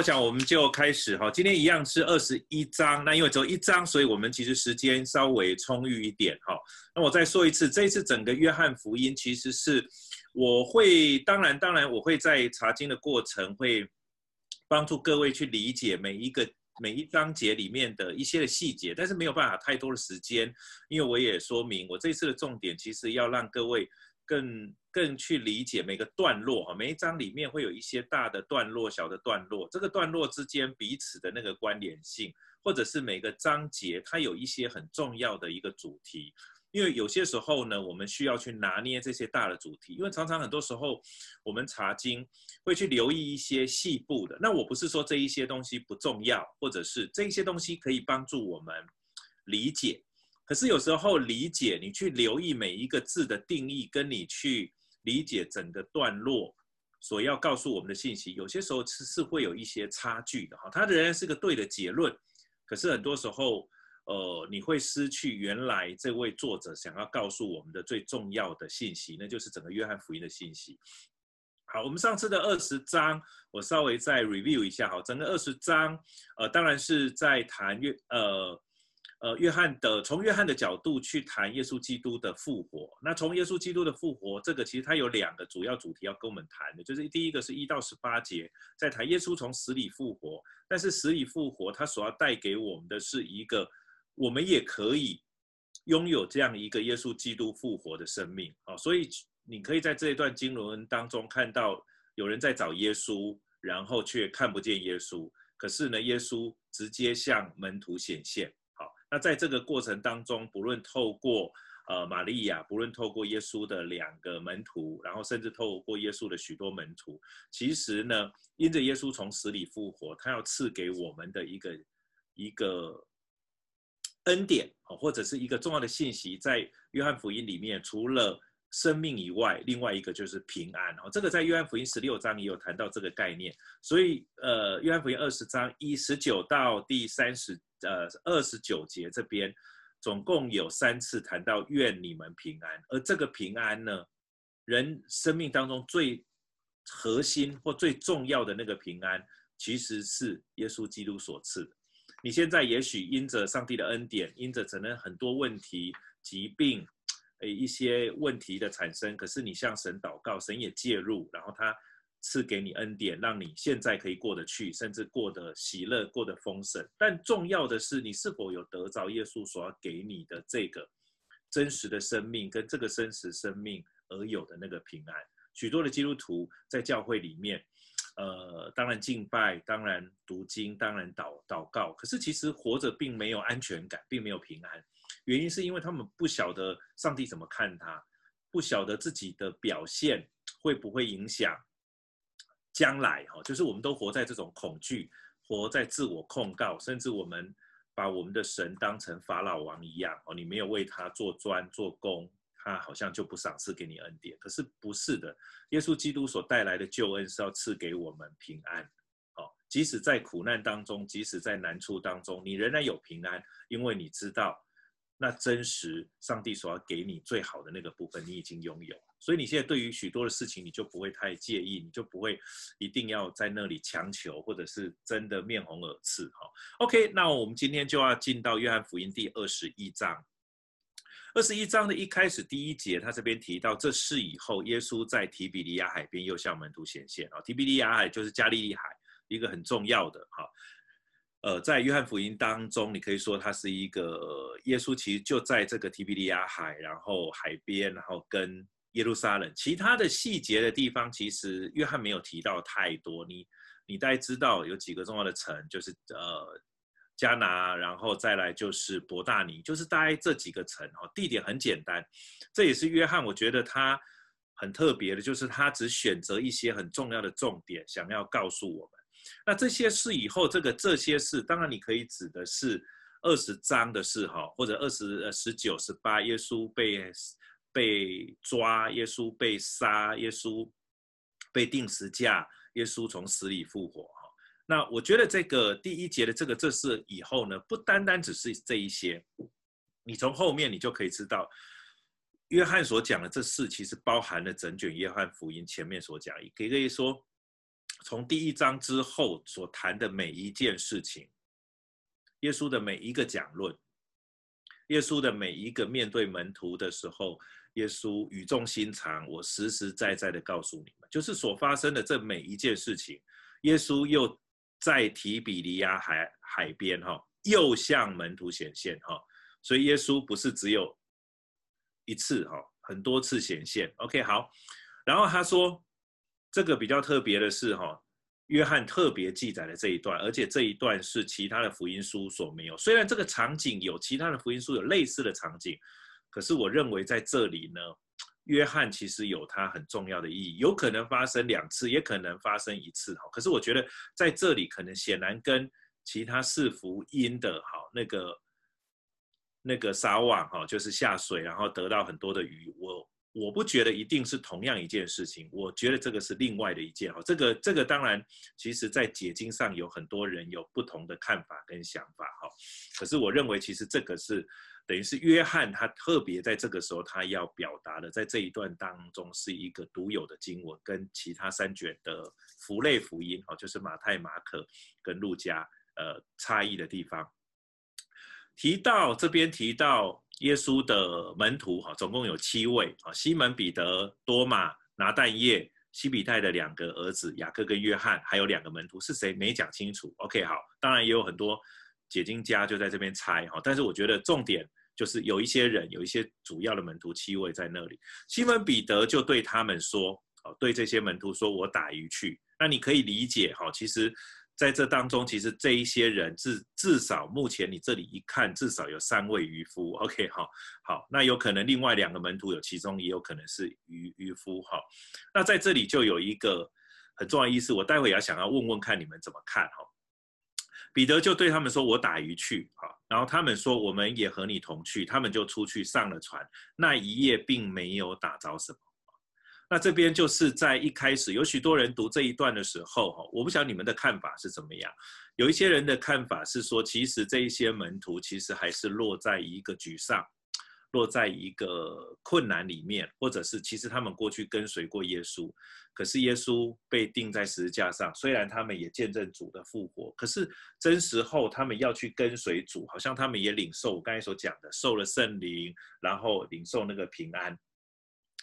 我想我们就开始哈。今天一样是二十一章，那因为只有一章，所以我们其实时间稍微充裕一点哈。那我再说一次，这一次整个约翰福音其实是我会，当然当然我会在查经的过程会帮助各位去理解每一个每一章节里面的一些的细节，但是没有办法太多的时间，因为我也说明我这一次的重点其实要让各位更。更去理解每个段落哈，每一章里面会有一些大的段落、小的段落，这个段落之间彼此的那个关联性，或者是每个章节它有一些很重要的一个主题。因为有些时候呢，我们需要去拿捏这些大的主题，因为常常很多时候我们查经会去留意一些细部的。那我不是说这一些东西不重要，或者是这一些东西可以帮助我们理解，可是有时候理解你去留意每一个字的定义，跟你去。理解整个段落所要告诉我们的信息，有些时候是是会有一些差距的哈。它仍然是个对的结论，可是很多时候，呃，你会失去原来这位作者想要告诉我们的最重要的信息，那就是整个约翰福音的信息。好，我们上次的二十章，我稍微再 review 一下哈。整个二十章，呃，当然是在谈约呃。呃，约翰的从约翰的角度去谈耶稣基督的复活。那从耶稣基督的复活，这个其实它有两个主要主题要跟我们谈的，就是第一个是一到十八节，在谈耶稣从死里复活。但是死里复活，它所要带给我们的是一个，我们也可以拥有这样一个耶稣基督复活的生命。啊，所以你可以在这一段经文当中看到有人在找耶稣，然后却看不见耶稣。可是呢，耶稣直接向门徒显现。那在这个过程当中，不论透过呃玛利亚，不论透过耶稣的两个门徒，然后甚至透过耶稣的许多门徒，其实呢，因着耶稣从死里复活，他要赐给我们的一个一个恩典啊，或者是一个重要的信息，在约翰福音里面，除了生命以外，另外一个就是平安。哦，这个在约翰福音十六章也有谈到这个概念。所以，呃，约翰福音二十章一十九到第三十。呃，二十九节这边总共有三次谈到愿你们平安，而这个平安呢，人生命当中最核心或最重要的那个平安，其实是耶稣基督所赐。你现在也许因着上帝的恩典，因着可能很多问题、疾病，诶一些问题的产生，可是你向神祷告，神也介入，然后他。赐给你恩典，让你现在可以过得去，甚至过得喜乐，过得丰盛。但重要的是，你是否有得着耶稣所要给你的这个真实的生命，跟这个真实生命而有的那个平安。许多的基督徒在教会里面，呃，当然敬拜，当然读经，当然祷祷告，可是其实活着并没有安全感，并没有平安。原因是因为他们不晓得上帝怎么看他，不晓得自己的表现会不会影响。将来哈，就是我们都活在这种恐惧，活在自我控告，甚至我们把我们的神当成法老王一样哦，你没有为他做砖做工，他好像就不赏赐给你恩典。可是不是的，耶稣基督所带来的救恩是要赐给我们平安，哦，即使在苦难当中，即使在难处当中，你仍然有平安，因为你知道那真实上帝所要给你最好的那个部分，你已经拥有。所以你现在对于许多的事情，你就不会太介意，你就不会一定要在那里强求，或者是真的面红耳赤哈。OK，那我们今天就要进到约翰福音第二十一章。二十一章的一开始第一节，他这边提到这事以后，耶稣在提比利亚海边又向门徒显现啊。提比利亚海就是加利利海，一个很重要的哈。呃，在约翰福音当中，你可以说它是一个耶稣其实就在这个提比利亚海，然后海边，然后跟。耶路撒冷，其他的细节的地方，其实约翰没有提到太多。你你大概知道有几个重要的城，就是呃加拿，然后再来就是伯大尼，就是大概这几个城哦。地点很简单，这也是约翰我觉得他很特别的，就是他只选择一些很重要的重点，想要告诉我们。那这些事以后，这个这些事，当然你可以指的是二十章的事哈，或者二十呃十九十八，耶稣被。被抓，耶稣被杀，耶稣被钉十架，耶稣从死里复活。哈，那我觉得这个第一节的这个这事以后呢，不单单只是这一些，你从后面你就可以知道，约翰所讲的这事其实包含了整卷约翰福音前面所讲，也可以说从第一章之后所谈的每一件事情，耶稣的每一个讲论，耶稣的每一个面对门徒的时候，耶稣语重心长，我实实在在的告诉你们，就是所发生的这每一件事情，耶稣又在提比里亚海海边哈，又向门徒显现哈，所以耶稣不是只有一次哈，很多次显现。OK，好，然后他说。这个比较特别的是，哈，约翰特别记载了这一段，而且这一段是其他的福音书所没有。虽然这个场景有其他的福音书有类似的场景，可是我认为在这里呢，约翰其实有它很重要的意义。有可能发生两次，也可能发生一次，哈。可是我觉得在这里可能显然跟其他四福音的，哈，那个那个撒网，哈，就是下水然后得到很多的鱼，我。我不觉得一定是同样一件事情，我觉得这个是另外的一件哈。这个这个当然，其实在解经上有很多人有不同的看法跟想法哈。可是我认为，其实这个是等于是约翰他特别在这个时候他要表达的，在这一段当中是一个独有的经文，跟其他三卷的福类福音哈，就是马太、马可跟路加呃差异的地方。提到这边提到。耶稣的门徒哈，总共有七位啊，西门彼得、多马、拿但业、西比泰的两个儿子雅各跟约翰，还有两个门徒是谁没讲清楚。OK，好，当然也有很多解经家就在这边猜哈，但是我觉得重点就是有一些人，有一些主要的门徒七位在那里。西门彼得就对他们说，哦，对这些门徒说，我打鱼去。那你可以理解哈，其实。在这当中，其实这一些人至至少目前你这里一看，至少有三位渔夫。OK，好，好，那有可能另外两个门徒有其中也有可能是渔渔夫。哈，那在这里就有一个很重要的意思，我待会也要想要问问看你们怎么看。哈，彼得就对他们说：“我打鱼去。”哈，然后他们说：“我们也和你同去。”他们就出去上了船，那一夜并没有打着什么。那这边就是在一开始，有许多人读这一段的时候，哈，我不晓得你们的看法是怎么样。有一些人的看法是说，其实这一些门徒其实还是落在一个沮丧，落在一个困难里面，或者是其实他们过去跟随过耶稣，可是耶稣被钉在十字架上，虽然他们也见证主的复活，可是真实后他们要去跟随主，好像他们也领受我刚才所讲的，受了圣灵，然后领受那个平安。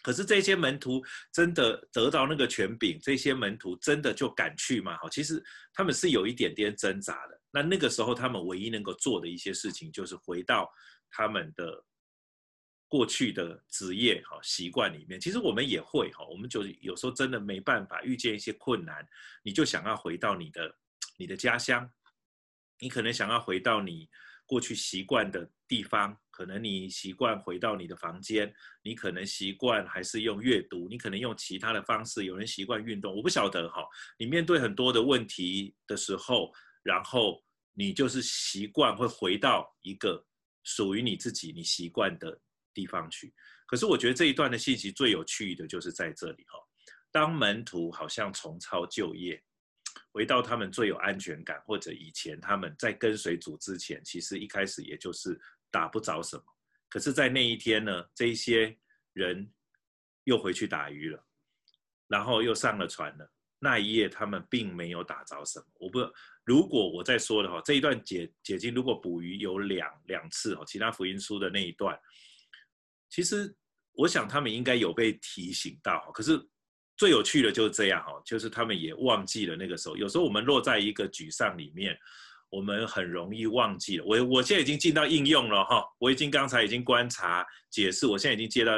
可是这些门徒真的得到那个权柄，这些门徒真的就敢去吗？好，其实他们是有一点点挣扎的。那那个时候，他们唯一能够做的一些事情，就是回到他们的过去的职业、哈习惯里面。其实我们也会哈，我们就有时候真的没办法遇见一些困难，你就想要回到你的你的家乡，你可能想要回到你过去习惯的地方。可能你习惯回到你的房间，你可能习惯还是用阅读，你可能用其他的方式。有人习惯运动，我不晓得哈。你面对很多的问题的时候，然后你就是习惯会回到一个属于你自己、你习惯的地方去。可是我觉得这一段的信息最有趣的就是在这里哈。当门徒好像重操旧业，回到他们最有安全感，或者以前他们在跟随主之前，其实一开始也就是。打不着什么，可是，在那一天呢，这一些人又回去打鱼了，然后又上了船了。那一夜，他们并没有打着什么。我不，如果我再说的话，这一段解解经，如果捕鱼有两两次哦，其他福音书的那一段，其实我想他们应该有被提醒到。可是最有趣的就是这样哈，就是他们也忘记了那个时候。有时候我们落在一个沮丧里面。我们很容易忘记了，我我现在已经进到应用了哈，我已经刚才已经观察解释，我现在已经接到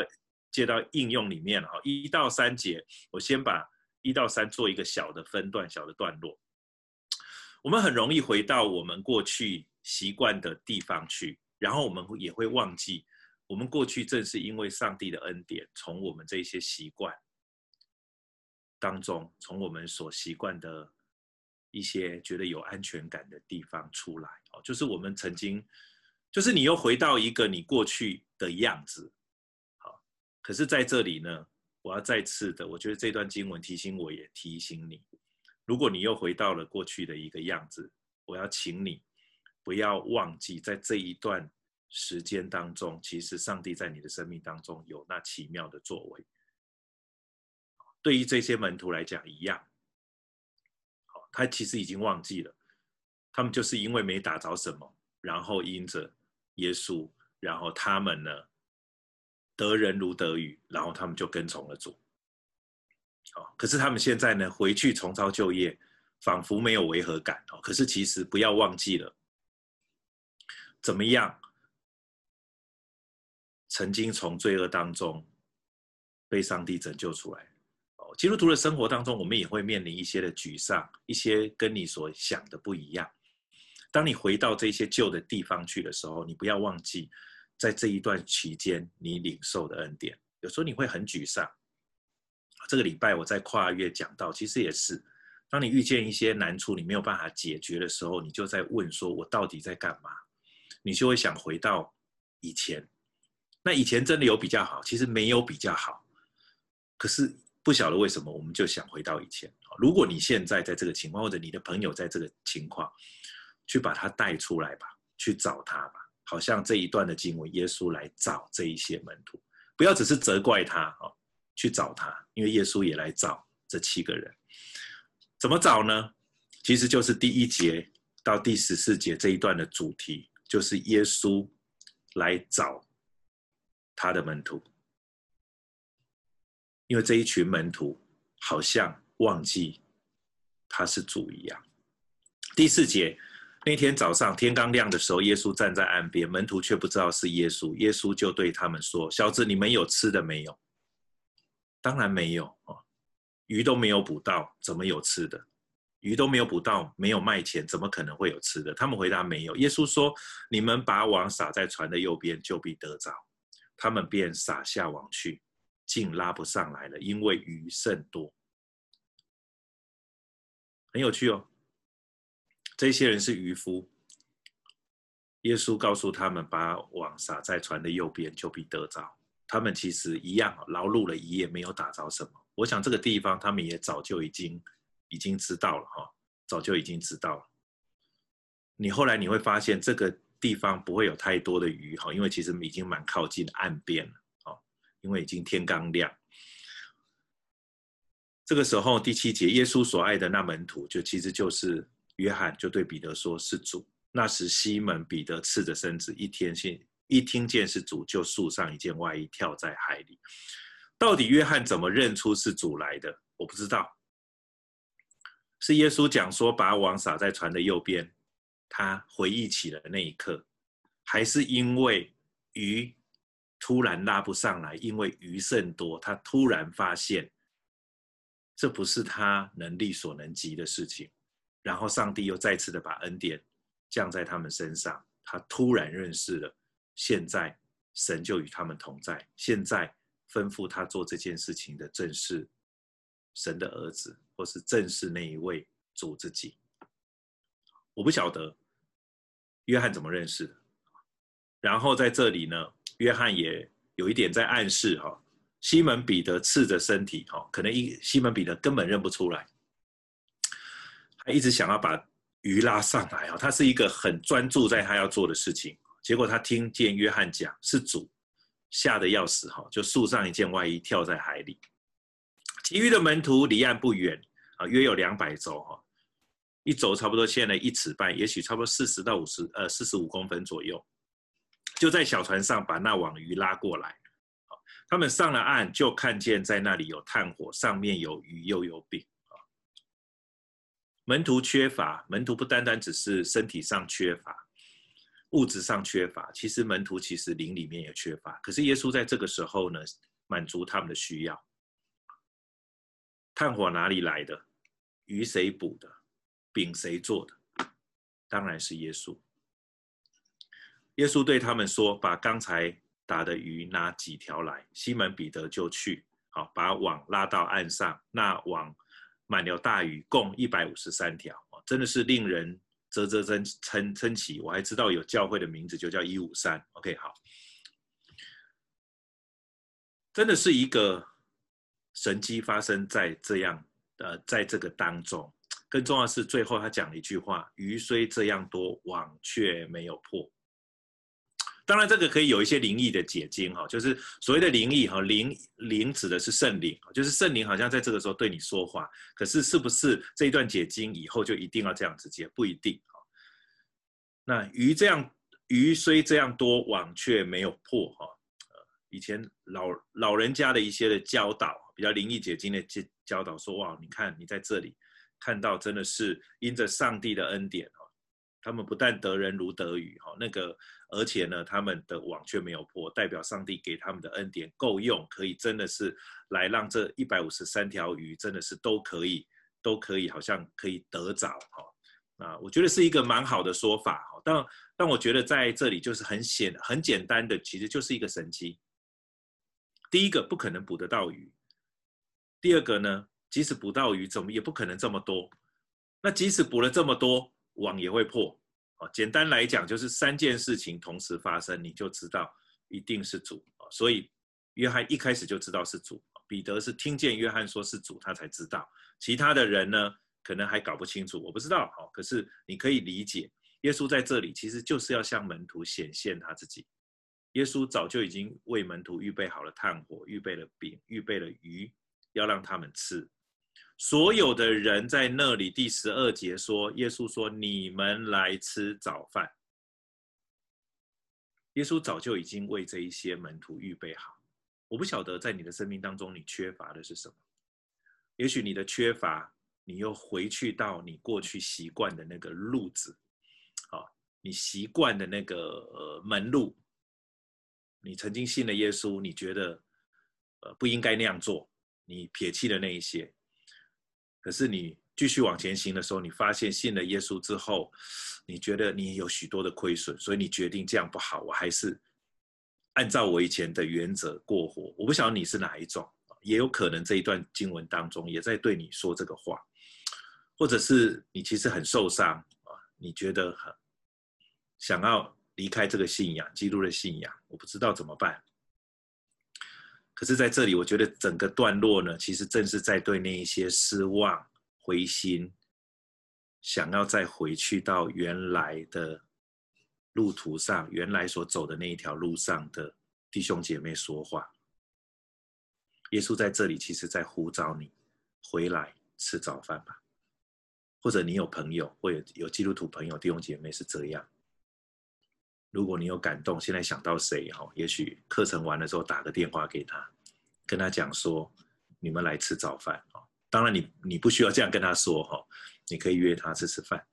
接到应用里面了哈，一到三节，我先把一到三做一个小的分段，小的段落。我们很容易回到我们过去习惯的地方去，然后我们也会忘记，我们过去正是因为上帝的恩典，从我们这些习惯当中，从我们所习惯的。一些觉得有安全感的地方出来哦，就是我们曾经，就是你又回到一个你过去的样子，好，可是在这里呢，我要再次的，我觉得这段经文提醒我，也提醒你，如果你又回到了过去的一个样子，我要请你不要忘记，在这一段时间当中，其实上帝在你的生命当中有那奇妙的作为，对于这些门徒来讲一样。他其实已经忘记了，他们就是因为没打着什么，然后因着耶稣，然后他们呢得人如得鱼，然后他们就跟从了主。好，可是他们现在呢回去重操旧业，仿佛没有违和感哦。可是其实不要忘记了，怎么样？曾经从罪恶当中被上帝拯救出来。哦，基督徒的生活当中，我们也会面临一些的沮丧，一些跟你所想的不一样。当你回到这些旧的地方去的时候，你不要忘记，在这一段期间你领受的恩典。有时候你会很沮丧。这个礼拜我在跨越讲到，其实也是，当你遇见一些难处，你没有办法解决的时候，你就在问说：我到底在干嘛？你就会想回到以前。那以前真的有比较好？其实没有比较好，可是不晓得为什么我们就想回到以前。如果你现在在这个情况，或者你的朋友在这个情况，去把他带出来吧，去找他吧。好像这一段的经文，耶稣来找这一些门徒，不要只是责怪他哦，去找他，因为耶稣也来找这七个人。怎么找呢？其实就是第一节到第十四节这一段的主题，就是耶稣来找。他的门徒，因为这一群门徒好像忘记他是主一样。第四节，那天早上天刚亮的时候，耶稣站在岸边，门徒却不知道是耶稣。耶稣就对他们说：“小子，你们有吃的没有？”当然没有哦，鱼都没有捕到，怎么有吃的？鱼都没有捕到，没有卖钱，怎么可能会有吃的？他们回答：“没有。”耶稣说：“你们把网撒在船的右边，就必得着。”他们便撒下网去，竟拉不上来了，因为鱼甚多。很有趣哦，这些人是渔夫。耶稣告诉他们，把网撒在船的右边，就必得着。他们其实一样劳碌了一夜，没有打着什么。我想这个地方，他们也早就已经已经知道了哈，早就已经知道了。你后来你会发现这个。地方不会有太多的鱼哈，因为其实已经蛮靠近岸边了哦，因为已经天刚亮。这个时候第七节，耶稣所爱的那门徒，就其实就是约翰，就对彼得说是主。那时西门彼得赤着身子，一天信一听见是主，就束上一件外衣，跳在海里。到底约翰怎么认出是主来的？我不知道。是耶稣讲说，把网撒在船的右边。他回忆起了那一刻，还是因为鱼突然拉不上来，因为鱼甚多，他突然发现这不是他能力所能及的事情。然后上帝又再次的把恩典降在他们身上，他突然认识了，现在神就与他们同在。现在吩咐他做这件事情的正是神的儿子，或是正是那一位主自己。我不晓得约翰怎么认识的，然后在这里呢，约翰也有一点在暗示哈，西门彼得赤着身体哈，可能一西门彼得根本认不出来，还一直想要把鱼拉上来哈，他是一个很专注在他要做的事情，结果他听见约翰讲是主，吓得要死哈，就束上一件外衣跳在海里，其余的门徒离岸不远啊，约有两百周哈。一轴差不多陷了一尺半，也许差不多四十到五十，呃，四十五公分左右，就在小船上把那网鱼拉过来。他们上了岸，就看见在那里有炭火，上面有鱼又有饼。门徒缺乏，门徒不单单只是身体上缺乏，物质上缺乏，其实门徒其实灵里面也缺乏。可是耶稣在这个时候呢，满足他们的需要。炭火哪里来的？鱼谁捕的？饼谁做的？当然是耶稣。耶稣对他们说：“把刚才打的鱼拿几条来。”西门彼得就去，好把网拉到岸上。那网满了大鱼，共一百五十三条，真的是令人啧啧称称称奇。我还知道有教会的名字，就叫一五三。OK，好，真的是一个神迹发生在这样呃，在这个当中。更重要是，最后他讲了一句话：“鱼虽这样多，网却没有破。”当然，这个可以有一些灵异的解经哈，就是所谓的灵异哈，灵灵指的是圣灵，就是圣灵好像在这个时候对你说话。可是是不是这一段解经以后就一定要这样子解？不一定哈。那鱼这样，鱼虽这样多，网却没有破哈。以前老老人家的一些的教导，比较灵异解经的教教导说，哇，你看你在这里看到真的是因着上帝的恩典哦，他们不但得人如得鱼哈，那个。而且呢，他们的网却没有破，代表上帝给他们的恩典够用，可以真的是来让这一百五十三条鱼真的是都可以，都可以，好像可以得着哈。啊，我觉得是一个蛮好的说法哈。但但我觉得在这里就是很显很简单的，其实就是一个神迹。第一个不可能捕得到鱼，第二个呢，即使捕到鱼，怎么也不可能这么多。那即使捕了这么多，网也会破。啊，简单来讲就是三件事情同时发生，你就知道一定是主啊。所以约翰一开始就知道是主，彼得是听见约翰说是主，他才知道。其他的人呢，可能还搞不清楚，我不知道。哦，可是你可以理解，耶稣在这里其实就是要向门徒显现他自己。耶稣早就已经为门徒预备好了炭火，预备了饼，预备了鱼，要让他们吃。所有的人在那里，第十二节说，耶稣说：“你们来吃早饭。”耶稣早就已经为这一些门徒预备好。我不晓得在你的生命当中，你缺乏的是什么？也许你的缺乏，你又回去到你过去习惯的那个路子，好，你习惯的那个门路。你曾经信了耶稣，你觉得呃不应该那样做，你撇弃了那一些。可是你继续往前行的时候，你发现信了耶稣之后，你觉得你有许多的亏损，所以你决定这样不好，我还是按照我以前的原则过活。我不晓得你是哪一种，也有可能这一段经文当中也在对你说这个话，或者是你其实很受伤啊，你觉得很想要离开这个信仰，基督的信仰，我不知道怎么办。可是在这里，我觉得整个段落呢，其实正是在对那一些失望、灰心，想要再回去到原来的路途上，原来所走的那一条路上的弟兄姐妹说话。耶稣在这里，其实在呼召你回来吃早饭吧。或者你有朋友，或者有基督徒朋友、弟兄姐妹是这样。如果你有感动，现在想到谁哈？也许课程完了之后打个电话给他，跟他讲说：“你们来吃早饭啊！”当然你，你你不需要这样跟他说哈，你可以约他吃吃饭，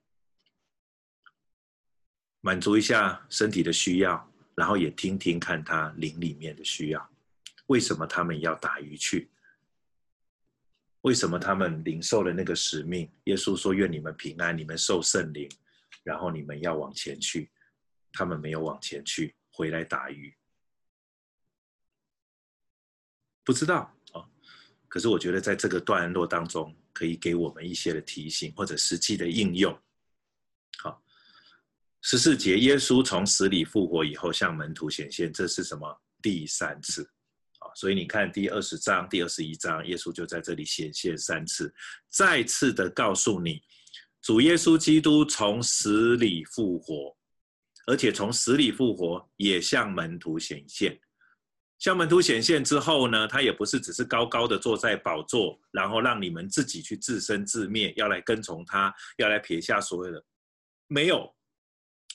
满足一下身体的需要，然后也听听看他灵里面的需要。为什么他们要打鱼去？为什么他们领受了那个使命？耶稣说：“愿你们平安，你们受圣灵，然后你们要往前去。”他们没有往前去，回来打鱼，不知道啊。可是我觉得在这个段落当中，可以给我们一些的提醒或者实际的应用。好，十四节，耶稣从死里复活以后向门徒显现，这是什么？第三次啊。所以你看第二十章、第二十一章，耶稣就在这里显现三次，再次的告诉你，主耶稣基督从死里复活。而且从死里复活，也向门徒显现。向门徒显现之后呢，他也不是只是高高的坐在宝座，然后让你们自己去自生自灭，要来跟从他，要来撇下所有的。没有。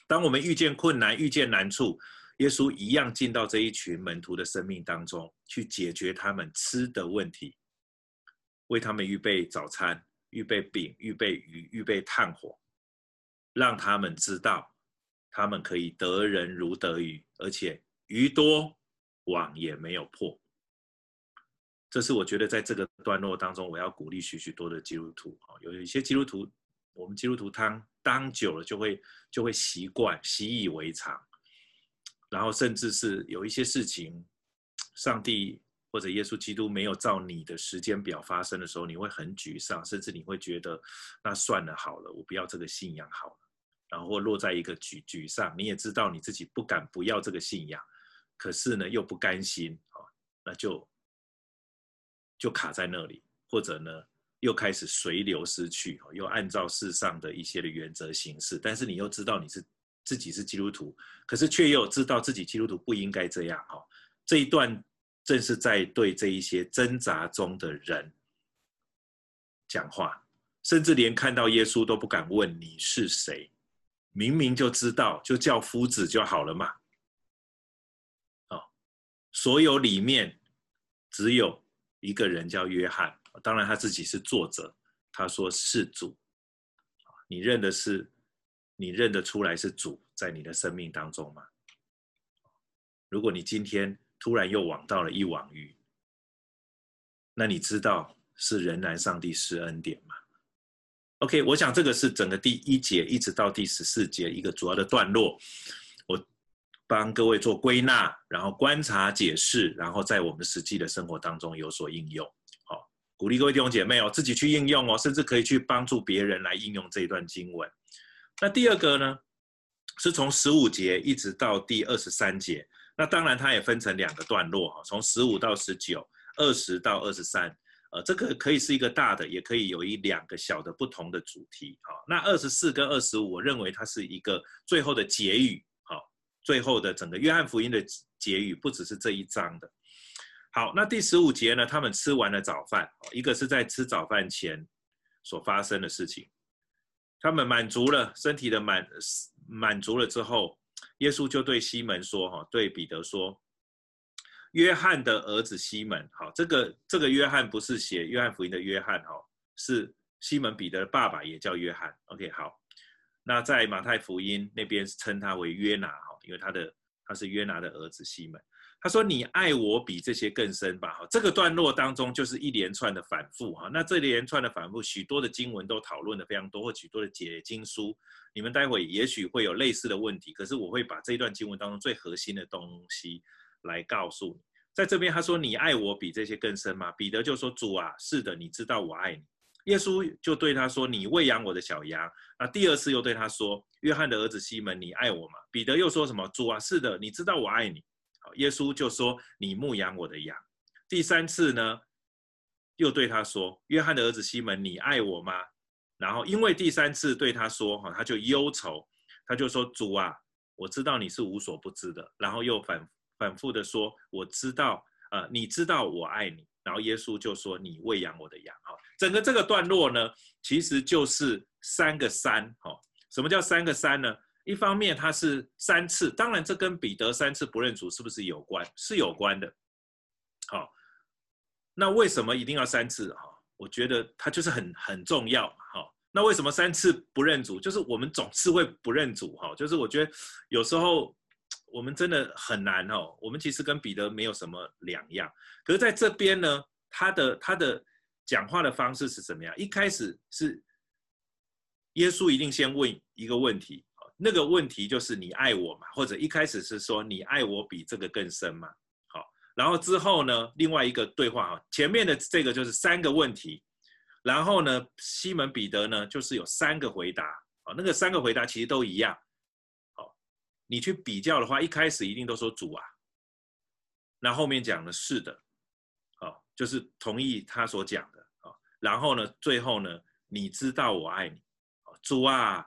当我们遇见困难、遇见难处，耶稣一样进到这一群门徒的生命当中，去解决他们吃的问题，为他们预备早餐，预备饼，预备鱼，预备炭火，让他们知道。他们可以得人如得鱼，而且鱼多，网也没有破。这是我觉得在这个段落当中，我要鼓励许许多的基督徒啊，有一些基督徒，我们基督徒当当久了就会就会习惯习以为常，然后甚至是有一些事情，上帝或者耶稣基督没有照你的时间表发生的时候，你会很沮丧，甚至你会觉得那算了好了，我不要这个信仰好了。然后落在一个沮沮丧，你也知道你自己不敢不要这个信仰，可是呢又不甘心啊，那就就卡在那里，或者呢又开始随流失去，又按照世上的一些的原则行事，但是你又知道你是自己是基督徒，可是却又知道自己基督徒不应该这样哈。这一段正是在对这一些挣扎中的人讲话，甚至连看到耶稣都不敢问你是谁，明明就知道，就叫夫子就好了嘛。哦所有里面只有一个人叫约翰，当然他自己是作者，他说是主。你认的是，你认得出来是主在你的生命当中吗？如果你今天突然又网到了一网鱼，那你知道是仍然上帝施恩典吗？OK，我想这个是整个第一节一直到第十四节一个主要的段落。我帮各位做归纳，然后观察、解释，然后在我们实际的生活当中有所应用。好，鼓励各位弟兄姐妹哦，自己去应用哦，甚至可以去帮助别人来应用这一段经文。那第二个呢，是从十五节一直到第二十三节。那当然，它也分成两个段落哈，从十五到十九，二十到二十三。呃，这个可以是一个大的，也可以有一两个小的不同的主题。好，那二十四跟二十五，我认为它是一个最后的结语。好最后的整个约翰福音的结语不只是这一章的。好，那第十五节呢？他们吃完了早饭，一个是在吃早饭前所发生的事情。他们满足了身体的满满足了之后，耶稣就对西门说：“哈，对彼得说，约翰的儿子西门，好，这个这个约翰不是写约翰福音的约翰，哈，是西门彼得的爸爸也叫约翰。OK，好，那在马太福音那边称他为约拿，哈。”因为他的他是约拿的儿子西门，他说：“你爱我比这些更深吧？”哈，这个段落当中就是一连串的反复哈。那这连串的反复，许多的经文都讨论的非常多，或许多的解经书，你们待会也许会有类似的问题。可是我会把这一段经文当中最核心的东西来告诉你。在这边他说：“你爱我比这些更深吗？”彼得就说：“主啊，是的，你知道我爱你。”耶稣就对他说：“你喂养我的小羊。”那第二次又对他说：“约翰的儿子西门，你爱我吗？”彼得又说什么：“主啊，是的，你知道我爱你。”好，耶稣就说：“你牧养我的羊。”第三次呢，又对他说：“约翰的儿子西门，你爱我吗？”然后因为第三次对他说：“哈，他就忧愁，他就说：‘主啊，我知道你是无所不知的。’然后又反反复的说：‘我知道，呃，你知道我爱你。’然后耶稣就说：‘你喂养我的羊。’哈。整个这个段落呢，其实就是三个三，哈，什么叫三个三呢？一方面它是三次，当然这跟彼得三次不认主是不是有关？是有关的，好，那为什么一定要三次？哈，我觉得它就是很很重要，哈。那为什么三次不认主？就是我们总是会不认主，哈，就是我觉得有时候我们真的很难，哦，我们其实跟彼得没有什么两样，可是在这边呢，他的他的。讲话的方式是怎么样？一开始是耶稣一定先问一个问题，那个问题就是你爱我吗？或者一开始是说你爱我比这个更深吗？好，然后之后呢，另外一个对话哈，前面的这个就是三个问题，然后呢，西门彼得呢就是有三个回答，啊，那个三个回答其实都一样，你去比较的话，一开始一定都说主啊，那后面讲的是的。就是同意他所讲的啊，然后呢，最后呢，你知道我爱你，主啊，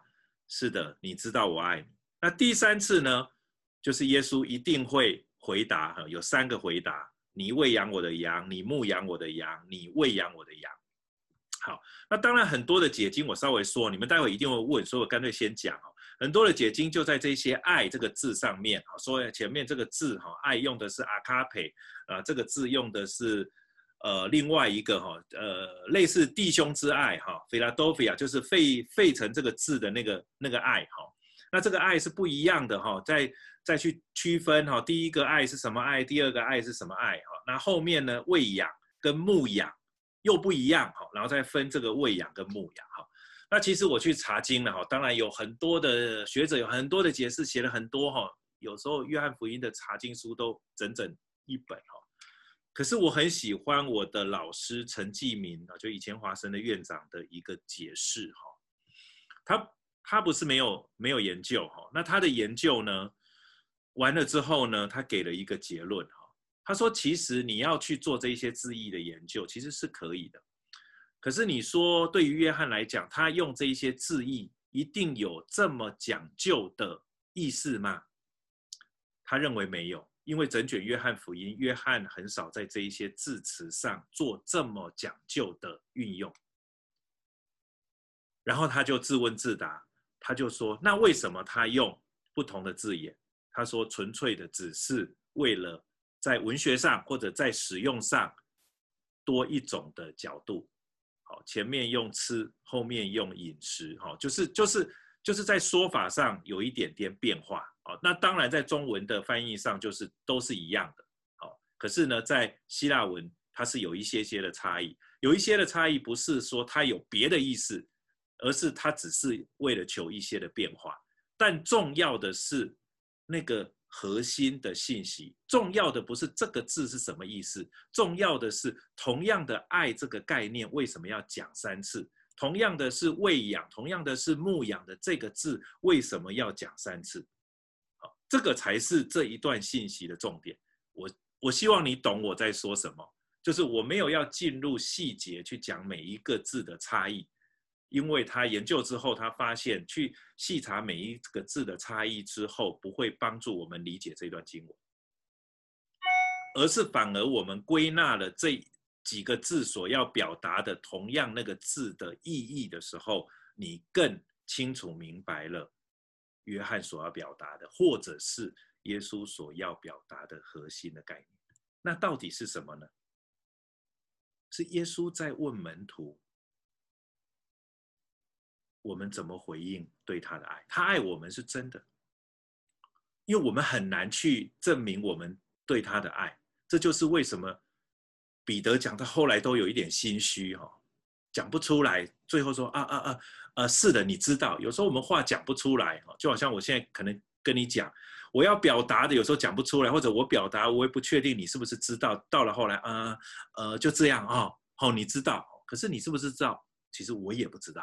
是的，你知道我爱你。那第三次呢，就是耶稣一定会回答哈，有三个回答：你喂养我的羊，你牧养我的羊，你喂养我的羊。好，那当然很多的解经我稍微说，你们待会一定会问，所以我干脆先讲哦。很多的解经就在这些“爱”这个字上面啊，所以前面这个字哈，爱用的是阿卡佩啊，这个字用的是。呃，另外一个哈，呃，类似弟兄之爱哈，Philadelphia 就是费费城这个字的那个那个爱哈。那这个爱是不一样的哈，再再去区分哈，第一个爱是什么爱，第二个爱是什么爱哈。那后面呢，喂养跟牧养又不一样哈，然后再分这个喂养跟牧养哈。那其实我去查经了哈，当然有很多的学者有很多的解释，写了很多哈。有时候约翰福音的查经书都整整一本哈。可是我很喜欢我的老师陈继明啊，就以前华神的院长的一个解释哈，他他不是没有没有研究哈，那他的研究呢完了之后呢，他给了一个结论哈，他说其实你要去做这一些字义的研究其实是可以的，可是你说对于约翰来讲，他用这一些字义一定有这么讲究的意思吗？他认为没有，因为整卷约翰福音，约翰很少在这一些字词上做这么讲究的运用。然后他就自问自答，他就说：那为什么他用不同的字眼？他说：纯粹的只是为了在文学上或者在使用上多一种的角度。好，前面用吃，后面用饮食，哈，就是就是就是在说法上有一点点变化。好，那当然在中文的翻译上就是都是一样的。好，可是呢，在希腊文它是有一些些的差异，有一些的差异不是说它有别的意思，而是它只是为了求一些的变化。但重要的是。那个核心的信息，重要的不是这个字是什么意思，重要的是同样的爱这个概念为什么要讲三次？同样的是喂养，同样的是牧养的这个字为什么要讲三次？好，这个才是这一段信息的重点。我我希望你懂我在说什么，就是我没有要进入细节去讲每一个字的差异。因为他研究之后，他发现去细查每一个字的差异之后，不会帮助我们理解这段经文，而是反而我们归纳了这几个字所要表达的同样那个字的意义的时候，你更清楚明白了约翰所要表达的，或者是耶稣所要表达的核心的概念。那到底是什么呢？是耶稣在问门徒。我们怎么回应对他的爱？他爱我们是真的，因为我们很难去证明我们对他的爱。这就是为什么彼得讲到后来都有一点心虚哈，讲不出来。最后说啊啊啊啊，是的，你知道，有时候我们话讲不出来哈，就好像我现在可能跟你讲，我要表达的有时候讲不出来，或者我表达我也不确定你是不是知道。到了后来，呃呃，就这样啊，好，你知道，可是你是不是知道？其实我也不知道。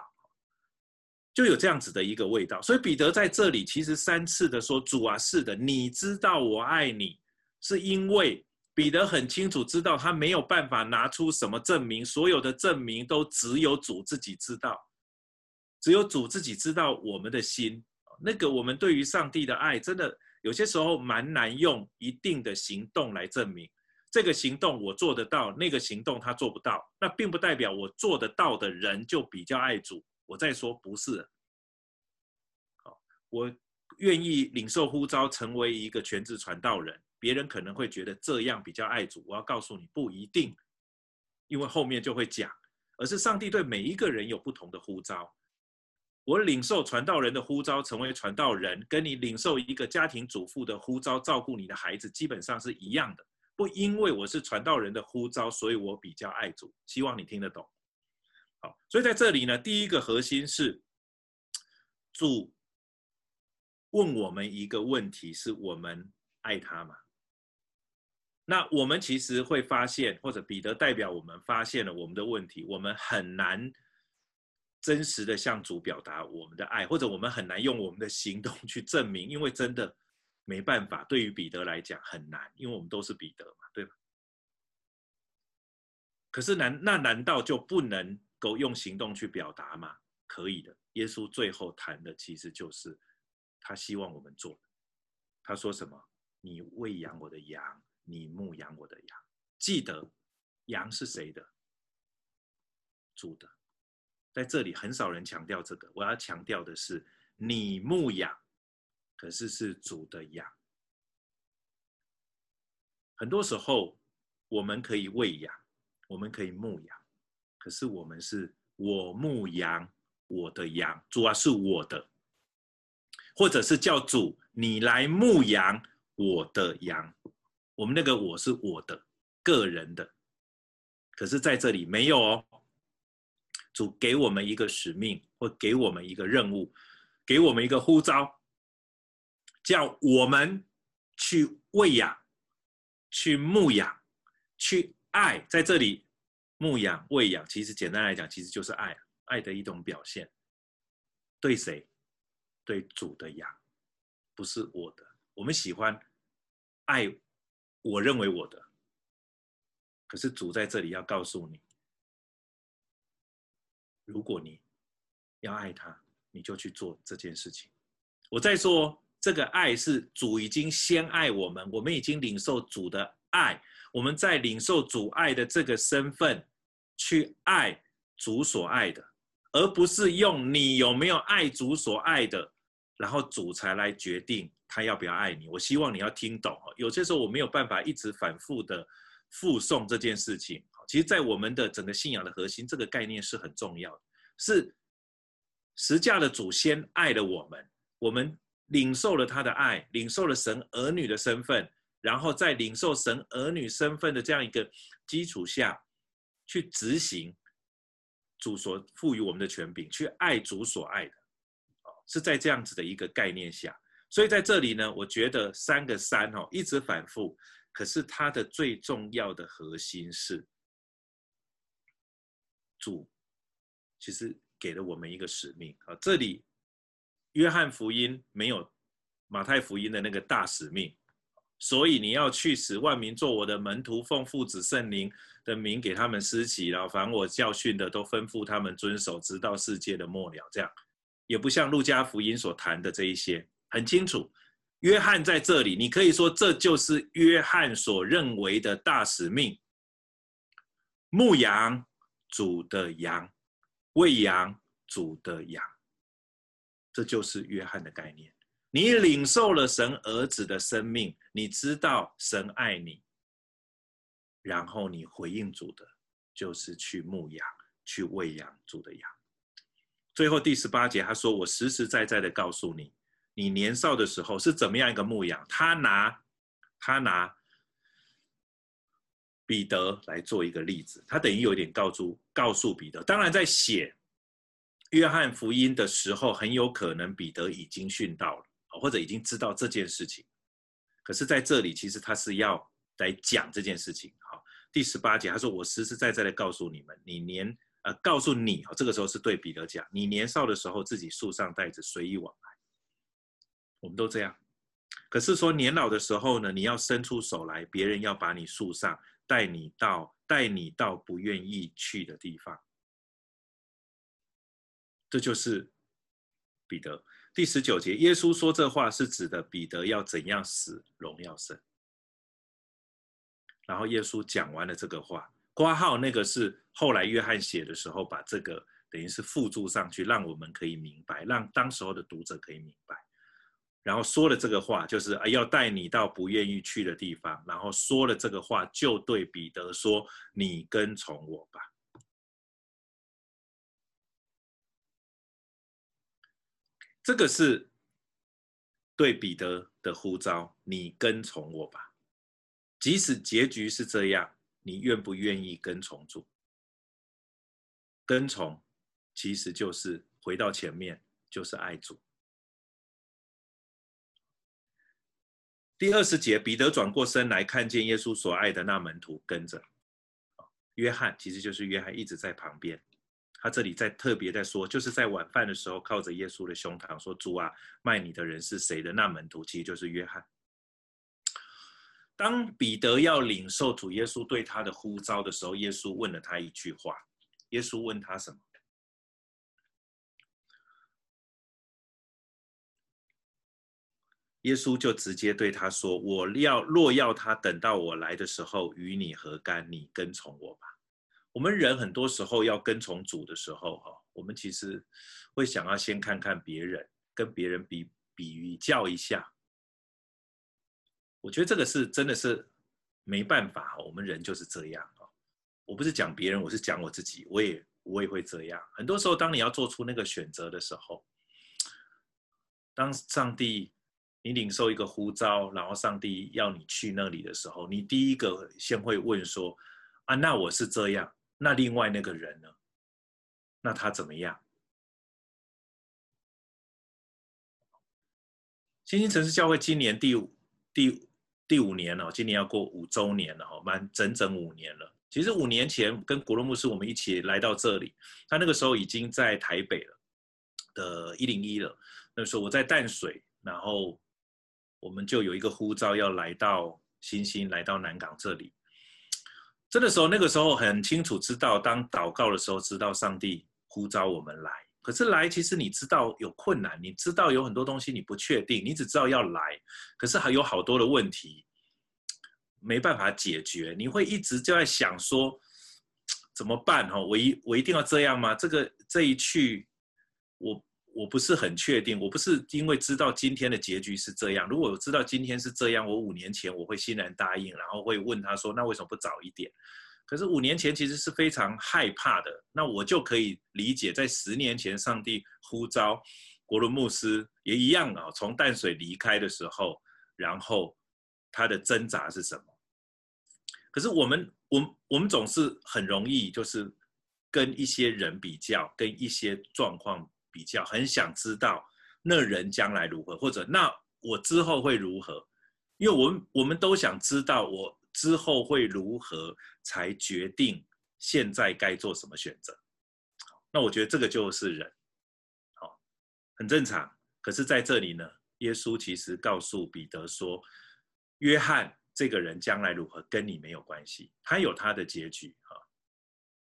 就有这样子的一个味道，所以彼得在这里其实三次的说：“主啊，是的，你知道我爱你。”是因为彼得很清楚知道他没有办法拿出什么证明，所有的证明都只有主自己知道，只有主自己知道我们的心。那个我们对于上帝的爱，真的有些时候蛮难用一定的行动来证明。这个行动我做得到，那个行动他做不到，那并不代表我做得到的人就比较爱主。我再说不是，好，我愿意领受呼召，成为一个全职传道人。别人可能会觉得这样比较爱主，我要告诉你不一定，因为后面就会讲，而是上帝对每一个人有不同的呼召。我领受传道人的呼召，成为传道人，跟你领受一个家庭主妇的呼召，照顾你的孩子，基本上是一样的。不因为我是传道人的呼召，所以我比较爱主。希望你听得懂。好，所以在这里呢，第一个核心是主问我们一个问题：是我们爱他吗？那我们其实会发现，或者彼得代表我们发现了我们的问题，我们很难真实的向主表达我们的爱，或者我们很难用我们的行动去证明，因为真的没办法。对于彼得来讲很难，因为我们都是彼得嘛，对吧？可是难，那难道就不能？够用行动去表达吗？可以的。耶稣最后谈的其实就是他希望我们做的。他说什么？你喂养我的羊，你牧养我的羊。记得，羊是谁的？主的。在这里很少人强调这个。我要强调的是，你牧养，可是是主的羊。很多时候，我们可以喂养，我们可以牧养。可是我们是我牧羊，我的羊，主啊是我的，或者是叫主你来牧羊我的羊，我们那个我是我的个人的，可是在这里没有哦，主给我们一个使命，或给我们一个任务，给我们一个呼召，叫我们去喂养，去牧养，去爱，在这里。牧养、喂养，其实简单来讲，其实就是爱，爱的一种表现。对谁？对主的羊，不是我的。我们喜欢爱我认为我的，可是主在这里要告诉你：如果你要爱他，你就去做这件事情。我再说，这个爱是主已经先爱我们，我们已经领受主的爱，我们在领受主爱的这个身份去爱主所爱的，而不是用你有没有爱主所爱的，然后主才来决定他要不要爱你。我希望你要听懂，有些时候我没有办法一直反复的复诵这件事情。其实，在我们的整个信仰的核心，这个概念是很重要的，是十架的祖先爱了我们，我们。领受了他的爱，领受了神儿女的身份，然后在领受神儿女身份的这样一个基础下，去执行主所赋予我们的权柄，去爱主所爱的，是在这样子的一个概念下。所以在这里呢，我觉得三个三哦，一直反复，可是它的最重要的核心是主其实给了我们一个使命啊，这里。约翰福音没有马太福音的那个大使命，所以你要去使万民做我的门徒，奉父子圣灵的名给他们施洗，然后凡我教训的都吩咐他们遵守，直到世界的末了。这样也不像路加福音所谈的这一些，很清楚。约翰在这里，你可以说这就是约翰所认为的大使命：牧羊主的羊，喂养主的羊。这就是约翰的概念。你领受了神儿子的生命，你知道神爱你，然后你回应主的，就是去牧养、去喂养主的羊。最后第十八节，他说：“我实实在在的告诉你，你年少的时候是怎么样一个牧养。”他拿他拿彼得来做一个例子，他等于有点告诉告诉彼得。当然在写。约翰福音的时候，很有可能彼得已经殉道了，或者已经知道这件事情。可是在这里，其实他是要来讲这件事情。好，第十八节他说：“我实实在在的告诉你们，你年呃，告诉你，这个时候是对彼得讲，你年少的时候自己束上带子，随意往来。我们都这样。可是说年老的时候呢，你要伸出手来，别人要把你束上，带你到带你到不愿意去的地方。”这就是彼得第十九节，耶稣说这话是指的彼得要怎样死，荣耀神。然后耶稣讲完了这个话，括号那个是后来约翰写的时候，把这个等于是附注上去，让我们可以明白，让当时候的读者可以明白。然后说了这个话，就是啊，要带你到不愿意去的地方。然后说了这个话，就对彼得说：“你跟从我吧。”这个是对彼得的呼召，你跟从我吧。即使结局是这样，你愿不愿意跟从主？跟从其实就是回到前面，就是爱主。第二十节，彼得转过身来，看见耶稣所爱的那门徒跟着。约翰其实就是约翰，一直在旁边。他这里在特别在说，就是在晚饭的时候，靠着耶稣的胸膛说：“主啊，卖你的人是谁的？”那门徒其实就是约翰。当彼得要领受主耶稣对他的呼召的时候，耶稣问了他一句话。耶稣问他什么？耶稣就直接对他说：“我要若要他等到我来的时候与你何干？你跟从我吧。”我们人很多时候要跟从主的时候，哈，我们其实会想要先看看别人，跟别人比比较一下。我觉得这个是真的是没办法，我们人就是这样啊。我不是讲别人，我是讲我自己，我也我也会这样。很多时候，当你要做出那个选择的时候，当上帝你领受一个呼召，然后上帝要你去那里的时候，你第一个先会问说：啊，那我是这样。那另外那个人呢？那他怎么样？新兴城市教会今年第五第五第五年了，今年要过五周年了，哈，满整整五年了。其实五年前跟古罗牧师我们一起来到这里，他那个时候已经在台北了的一零一了。那时候我在淡水，然后我们就有一个呼召要来到新兴，来到南港这里。这个时候，那个时候很清楚知道，当祷告的时候，知道上帝呼召我们来，可是来，其实你知道有困难，你知道有很多东西你不确定，你只知道要来，可是还有好多的问题没办法解决，你会一直就在想说怎么办？哈，我一我一定要这样吗？这个这一去，我我不是很确定，我不是因为知道今天的结局是这样。如果我知道今天是这样，我五年前我会欣然答应，然后会问他说，那为什么不早一点？可是五年前其实是非常害怕的，那我就可以理解，在十年前上帝呼召国伦牧师也一样啊，从淡水离开的时候，然后他的挣扎是什么？可是我们，我我们总是很容易就是跟一些人比较，跟一些状况比较，很想知道那人将来如何，或者那我之后会如何？因为我们我们都想知道我。之后会如何，才决定现在该做什么选择？那我觉得这个就是人，好，很正常。可是在这里呢，耶稣其实告诉彼得说：“约翰这个人将来如何，跟你没有关系。他有他的结局，哈，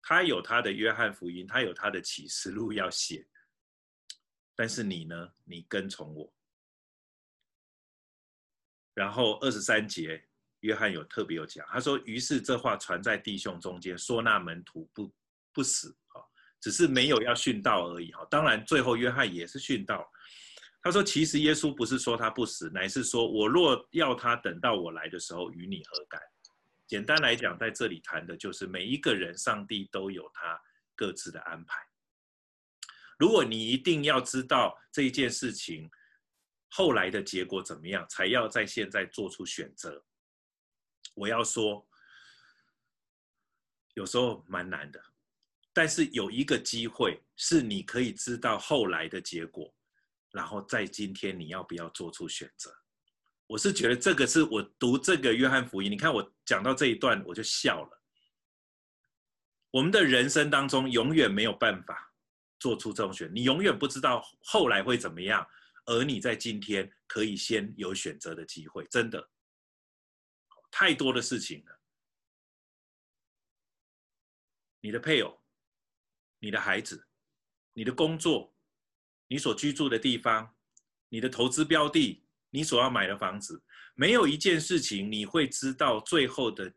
他有他的约翰福音，他有他的启示录要写。但是你呢？你跟从我。然后二十三节。”约翰有特别有讲，他说：“于是这话传在弟兄中间，说那门徒不不死，哈，只是没有要殉道而已，哈。当然最后约翰也是殉道。他说，其实耶稣不是说他不死，乃是说我若要他等到我来的时候，与你何干？简单来讲，在这里谈的就是每一个人，上帝都有他各自的安排。如果你一定要知道这一件事情后来的结果怎么样，才要在现在做出选择。”我要说，有时候蛮难的，但是有一个机会是你可以知道后来的结果，然后在今天你要不要做出选择？我是觉得这个是我读这个约翰福音，你看我讲到这一段我就笑了。我们的人生当中永远没有办法做出这种选，你永远不知道后来会怎么样，而你在今天可以先有选择的机会，真的。太多的事情了，你的配偶、你的孩子、你的工作、你所居住的地方、你的投资标的、你所要买的房子，没有一件事情你会知道最后的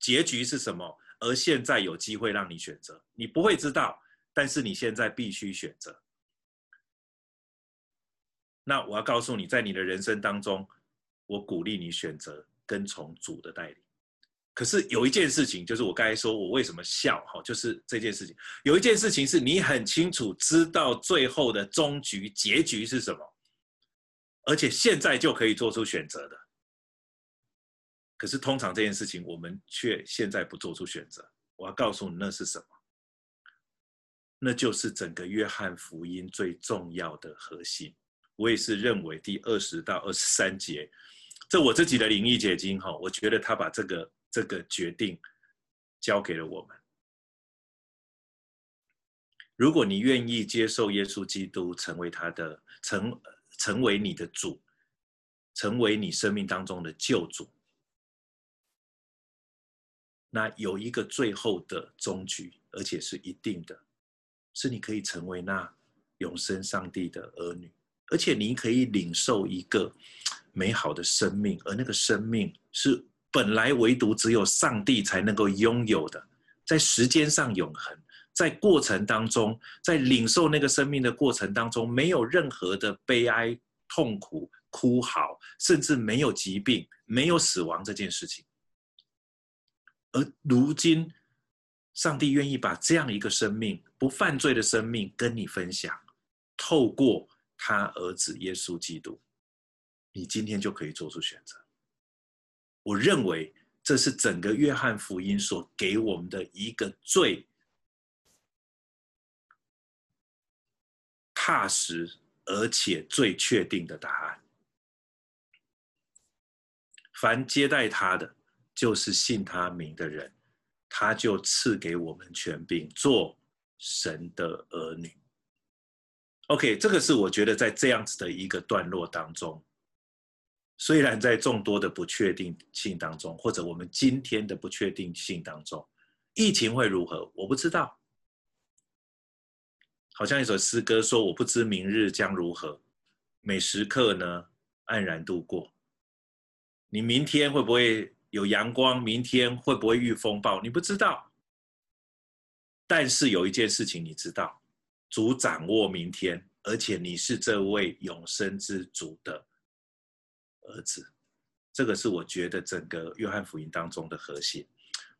结局是什么，而现在有机会让你选择，你不会知道，但是你现在必须选择。那我要告诉你，在你的人生当中，我鼓励你选择。跟从主的带领，可是有一件事情，就是我刚才说我为什么笑哈，就是这件事情。有一件事情是你很清楚知道最后的终局结局是什么，而且现在就可以做出选择的。可是通常这件事情我们却现在不做出选择。我要告诉你那是什么？那就是整个约翰福音最重要的核心。我也是认为第二十到二十三节。这我自己的灵意结晶哈，我觉得他把这个这个决定交给了我们。如果你愿意接受耶稣基督成为他的成成为你的主，成为你生命当中的救主，那有一个最后的终局，而且是一定的，是你可以成为那永生上帝的儿女，而且你可以领受一个。美好的生命，而那个生命是本来唯独只有上帝才能够拥有的，在时间上永恒，在过程当中，在领受那个生命的过程当中，没有任何的悲哀、痛苦、哭嚎，甚至没有疾病、没有死亡这件事情。而如今，上帝愿意把这样一个生命、不犯罪的生命跟你分享，透过他儿子耶稣基督。你今天就可以做出选择。我认为这是整个约翰福音所给我们的一个最踏实而且最确定的答案。凡接待他的，就是信他名的人，他就赐给我们权柄，做神的儿女。OK，这个是我觉得在这样子的一个段落当中。虽然在众多的不确定性当中，或者我们今天的不确定性当中，疫情会如何？我不知道。好像一首诗歌说：“我不知明日将如何，每时刻呢黯然度过。”你明天会不会有阳光？明天会不会遇风暴？你不知道。但是有一件事情你知道：主掌握明天，而且你是这位永生之主的儿子。这个是我觉得整个约翰福音当中的核心。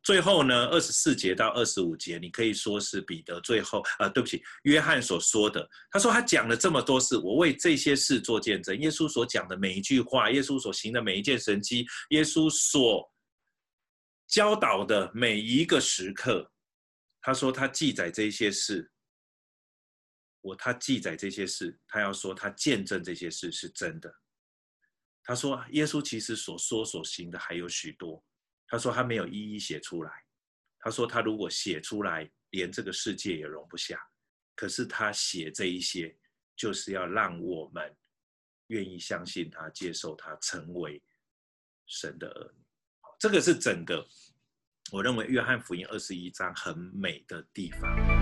最后呢，二十四节到二十五节，你可以说是彼得最后，呃，对不起，约翰所说的。他说他讲了这么多事，我为这些事做见证。耶稣所讲的每一句话，耶稣所行的每一件神迹，耶稣所教导的每一个时刻，他说他记载这些事。我他记载这些事，他要说他见证这些事是真的。他说耶稣其实所说所行的还有许多。他说他没有一一写出来，他说他如果写出来，连这个世界也容不下。可是他写这一些，就是要让我们愿意相信他，接受他，成为神的儿女。这个是整个我认为约翰福音二十一章很美的地方。